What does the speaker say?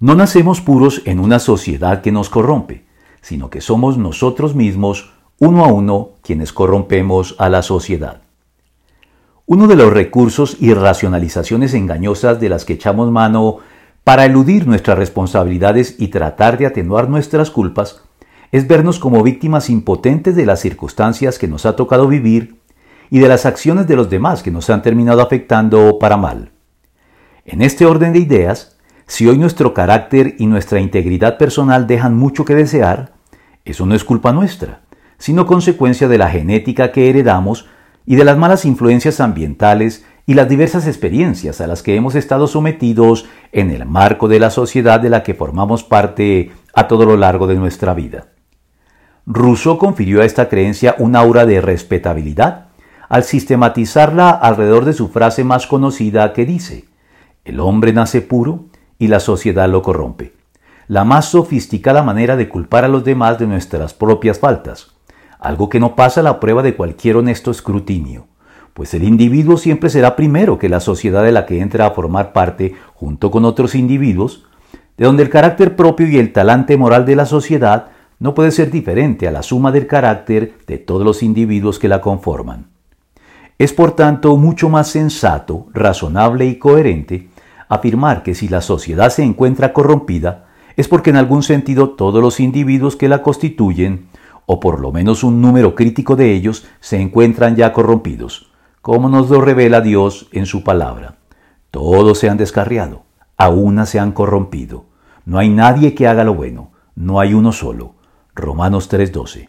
No nacemos puros en una sociedad que nos corrompe, sino que somos nosotros mismos, uno a uno, quienes corrompemos a la sociedad. Uno de los recursos y racionalizaciones engañosas de las que echamos mano para eludir nuestras responsabilidades y tratar de atenuar nuestras culpas es vernos como víctimas impotentes de las circunstancias que nos ha tocado vivir y de las acciones de los demás que nos han terminado afectando para mal. En este orden de ideas, si hoy nuestro carácter y nuestra integridad personal dejan mucho que desear, eso no es culpa nuestra, sino consecuencia de la genética que heredamos y de las malas influencias ambientales y las diversas experiencias a las que hemos estado sometidos en el marco de la sociedad de la que formamos parte a todo lo largo de nuestra vida. Rousseau confirió a esta creencia un aura de respetabilidad al sistematizarla alrededor de su frase más conocida que dice, el hombre nace puro y la sociedad lo corrompe. La más sofisticada manera de culpar a los demás de nuestras propias faltas, algo que no pasa a la prueba de cualquier honesto escrutinio, pues el individuo siempre será primero que la sociedad de la que entra a formar parte junto con otros individuos, de donde el carácter propio y el talante moral de la sociedad no puede ser diferente a la suma del carácter de todos los individuos que la conforman. Es por tanto mucho más sensato, razonable y coherente afirmar que si la sociedad se encuentra corrompida, es porque en algún sentido todos los individuos que la constituyen, o por lo menos un número crítico de ellos, se encuentran ya corrompidos, como nos lo revela Dios en su palabra. Todos se han descarriado, a una se han corrompido. No hay nadie que haga lo bueno, no hay uno solo. Romanos 3:12.